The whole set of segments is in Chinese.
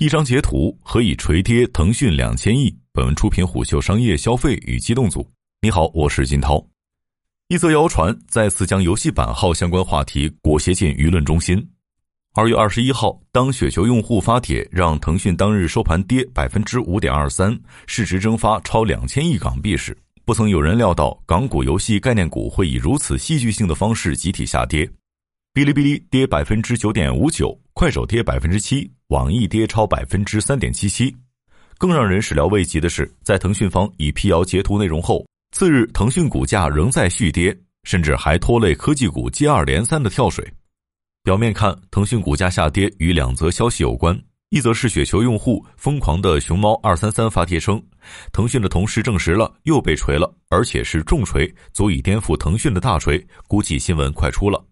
一张截图何以锤跌腾讯两千亿？本文出品虎嗅商业消费与机动组。你好，我是金涛。一则谣传再次将游戏版号相关话题裹挟进舆论中心。二月二十一号，当雪球用户发帖让腾讯当日收盘跌百分之五点二三，市值蒸发超两千亿港币时，不曾有人料到港股游戏概念股会以如此戏剧性的方式集体下跌。哔哩哔哩跌百分之九点五九，快手跌百分之七。网易跌超百分之三点七七，更让人始料未及的是，在腾讯方已辟谣截图内容后，次日腾讯股价仍在续跌，甚至还拖累科技股接二连三的跳水。表面看，腾讯股价下跌与两则消息有关，一则是雪球用户疯狂的熊猫二三三发帖称，腾讯的同事证实了又被锤了，而且是重锤，足以颠覆腾讯的大锤，估计新闻快出了。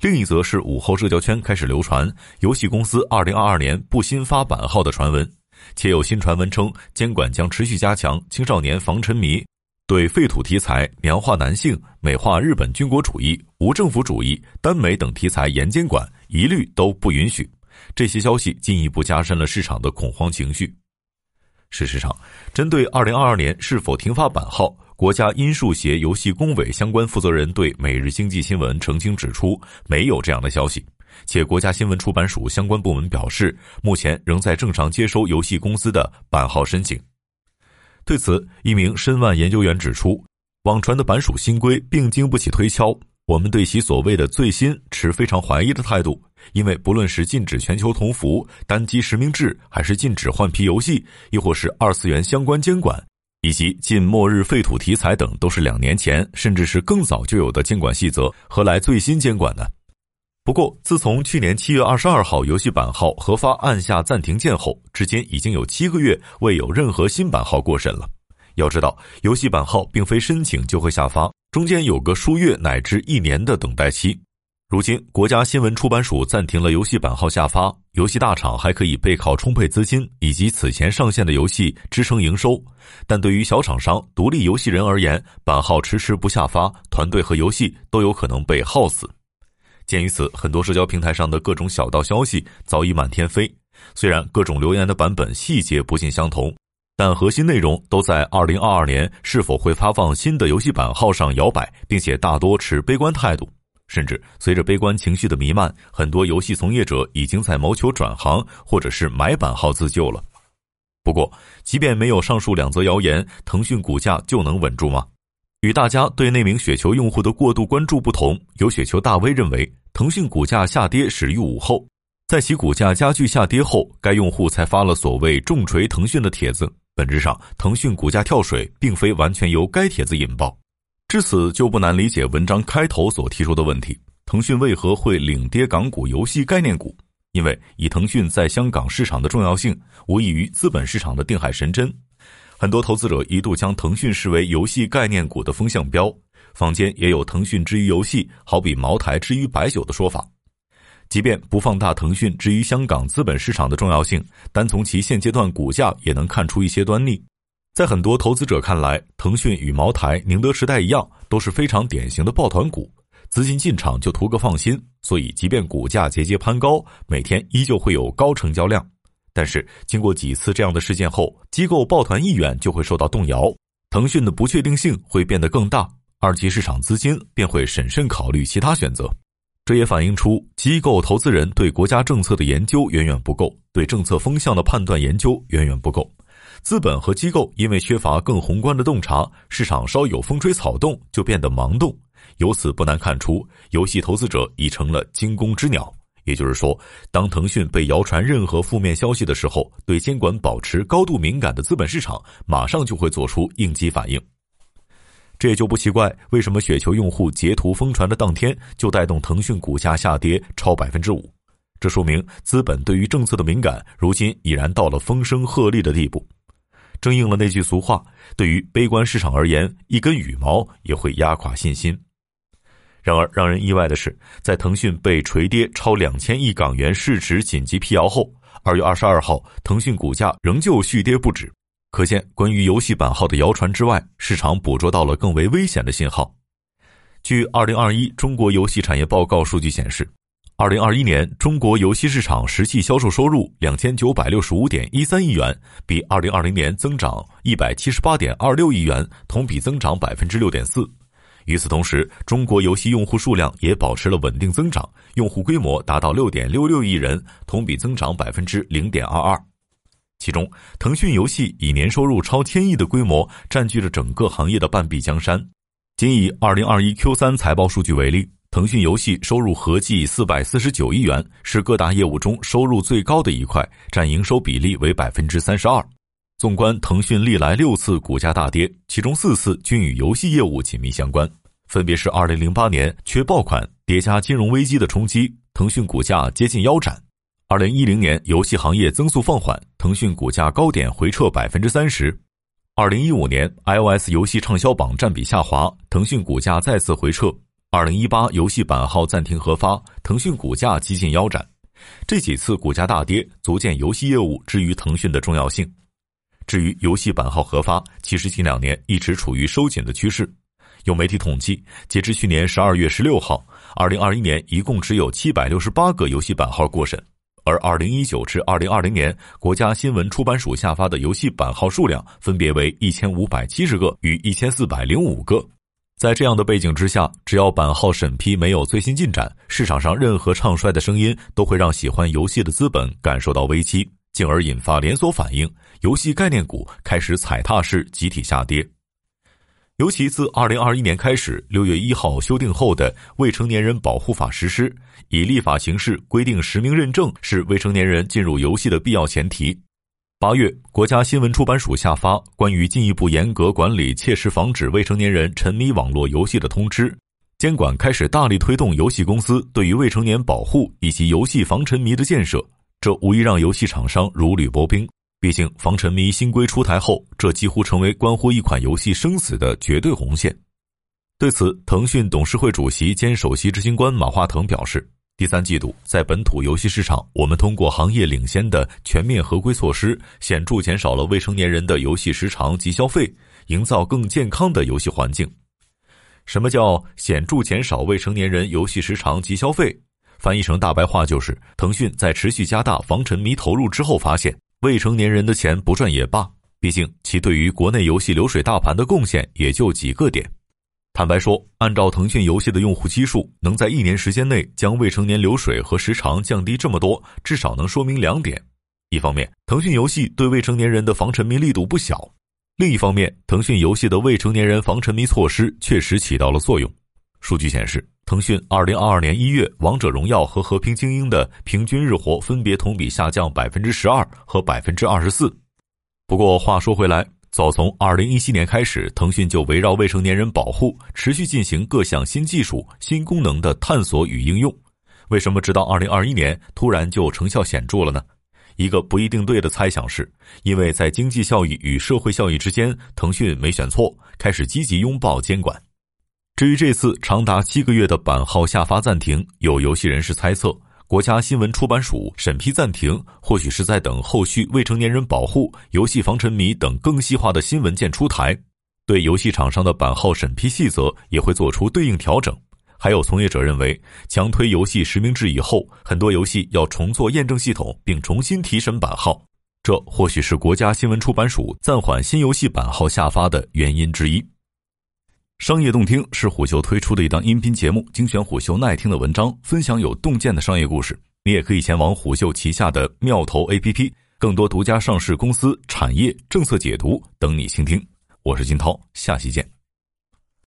另一则是午后社交圈开始流传游戏公司二零二二年不新发版号的传闻，且有新传闻称监管将持续加强青少年防沉迷，对废土题材、娘化男性、美化日本军国主义、无政府主义、耽美等题材严监管，一律都不允许。这些消息进一步加深了市场的恐慌情绪。事实上，针对二零二二年是否停发版号。国家音数协游戏工委相关负责人对《每日经济新闻》澄清指出，没有这样的消息，且国家新闻出版署相关部门表示，目前仍在正常接收游戏公司的版号申请。对此，一名申万研究员指出，网传的版署新规并经不起推敲，我们对其所谓的最新持非常怀疑的态度，因为不论是禁止全球同服、单机实名制，还是禁止换皮游戏，亦或是二次元相关监管。以及禁末日废土题材等，都是两年前甚至是更早就有的监管细则，何来最新监管呢？不过，自从去年七月二十二号游戏版号核发按下暂停键后，至今已经有七个月未有任何新版号过审了。要知道，游戏版号并非申请就会下发，中间有个数月乃至一年的等待期。如今，国家新闻出版署暂停了游戏版号下发，游戏大厂还可以背靠充沛资金以及此前上线的游戏支撑营收。但对于小厂商、独立游戏人而言，版号迟迟不下发，团队和游戏都有可能被耗死。鉴于此，很多社交平台上的各种小道消息早已满天飞。虽然各种留言的版本细节不尽相同，但核心内容都在2022年是否会发放新的游戏版号上摇摆，并且大多持悲观态度。甚至随着悲观情绪的弥漫，很多游戏从业者已经在谋求转行或者是买版号自救了。不过，即便没有上述两则谣言，腾讯股价就能稳住吗？与大家对那名雪球用户的过度关注不同，有雪球大 V 认为，腾讯股价下跌始于午后，在其股价加剧下跌后，该用户才发了所谓“重锤腾讯”的帖子。本质上，腾讯股价跳水并非完全由该帖子引爆。至此，就不难理解文章开头所提出的问题：腾讯为何会领跌港股游戏概念股？因为以腾讯在香港市场的重要性，无异于资本市场的定海神针。很多投资者一度将腾讯视为游戏概念股的风向标，坊间也有“腾讯之于游戏，好比茅台之于白酒”的说法。即便不放大腾讯之于香港资本市场的重要性，单从其现阶段股价也能看出一些端倪。在很多投资者看来，腾讯与茅台、宁德时代一样，都是非常典型的抱团股，资金进场就图个放心，所以即便股价节节攀高，每天依旧会有高成交量。但是经过几次这样的事件后，机构抱团意愿就会受到动摇，腾讯的不确定性会变得更大，二级市场资金便会审慎考虑其他选择。这也反映出机构投资人对国家政策的研究远远不够，对政策风向的判断研究远远不够。资本和机构因为缺乏更宏观的洞察，市场稍有风吹草动就变得盲动。由此不难看出，游戏投资者已成了惊弓之鸟。也就是说，当腾讯被谣传任何负面消息的时候，对监管保持高度敏感的资本市场马上就会做出应激反应。这也就不奇怪，为什么雪球用户截图疯传的当天就带动腾讯股价下跌超百分之五。这说明资本对于政策的敏感，如今已然到了风声鹤唳的地步。正应了那句俗话：“对于悲观市场而言，一根羽毛也会压垮信心。”然而，让人意外的是，在腾讯被锤跌超两千亿港元市值紧急辟谣后，二月二十二号，腾讯股价仍旧续跌不止。可见，关于游戏版号的谣传之外，市场捕捉到了更为危险的信号。据《二零二一中国游戏产业报告》数据显示，二零二一年中国游戏市场实际销售收入两千九百六十五点一三亿元，比二零二零年增长一百七十八点二六亿元，同比增长百分之六点四。与此同时，中国游戏用户数量也保持了稳定增长，用户规模达到六点六六亿人，同比增长百分之零点二二。其中，腾讯游戏以年收入超千亿的规模，占据了整个行业的半壁江山。仅以二零二一 Q 三财报数据为例，腾讯游戏收入合计四百四十九亿元，是各大业务中收入最高的一块，占营收比例为百分之三十二。纵观腾讯历来六次股价大跌，其中四次均与游戏业务紧密相关，分别是二零零八年缺爆款叠加金融危机的冲击，腾讯股价接近腰斩；二零一零年游戏行业增速放缓，腾讯股价高点回撤百分之三十；二零一五年 iOS 游戏畅销榜占比下滑，腾讯股价再次回撤；二零一八游戏版号暂停核发，腾讯股价几近腰斩。这几次股价大跌，足见游戏业务之于腾讯的重要性。至于游戏版号核发，其实近两年一直处于收紧的趋势。有媒体统计，截至去年十二月十六号，二零二一年一共只有七百六十八个游戏版号过审，而二零一九至二零二零年国家新闻出版署下发的游戏版号数量分别为一千五百七十个与一千四百零五个。在这样的背景之下，只要版号审批没有最新进展，市场上任何唱衰的声音都会让喜欢游戏的资本感受到危机。进而引发连锁反应，游戏概念股开始踩踏式集体下跌。尤其自二零二一年开始，六月一号修订后的《未成年人保护法》实施，以立法形式规定实名认证是未成年人进入游戏的必要前提。八月，国家新闻出版署下发关于进一步严格管理、切实防止未成年人沉迷网络游戏的通知，监管开始大力推动游戏公司对于未成年保护以及游戏防沉迷的建设。这无疑让游戏厂商如履薄冰。毕竟，防沉迷新规出台后，这几乎成为关乎一款游戏生死的绝对红线。对此，腾讯董事会主席兼首席执行官马化腾表示：“第三季度在本土游戏市场，我们通过行业领先的全面合规措施，显著减少了未成年人的游戏时长及消费，营造更健康的游戏环境。”什么叫显著减少未成年人游戏时长及消费？翻译成大白话就是：腾讯在持续加大防沉迷投入之后，发现未成年人的钱不赚也罢，毕竟其对于国内游戏流水大盘的贡献也就几个点。坦白说，按照腾讯游戏的用户基数，能在一年时间内将未成年流水和时长降低这么多，至少能说明两点：一方面，腾讯游戏对未成年人的防沉迷力度不小；另一方面，腾讯游戏的未成年人防沉迷措施确实起到了作用。数据显示。腾讯二零二二年一月，《王者荣耀》和《和平精英》的平均日活分别同比下降百分之十二和百分之二十四。不过话说回来，早从二零一七年开始，腾讯就围绕未成年人保护，持续进行各项新技术、新功能的探索与应用。为什么直到二零二一年突然就成效显著了呢？一个不一定对的猜想是，因为在经济效益与社会效益之间，腾讯没选错，开始积极拥抱监管。至于这次长达七个月的版号下发暂停，有游戏人士猜测，国家新闻出版署审批暂停，或许是在等后续未成年人保护、游戏防沉迷等更细化的新文件出台，对游戏厂商的版号审批细则也会做出对应调整。还有从业者认为，强推游戏实名制以后，很多游戏要重做验证系统，并重新提审版号，这或许是国家新闻出版署暂缓新游戏版号下发的原因之一。商业洞听是虎嗅推出的一档音频节目，精选虎嗅耐听的文章，分享有洞见的商业故事。你也可以前往虎嗅旗下的妙投 APP，更多独家上市公司、产业政策解读等你倾听。我是金涛，下期见。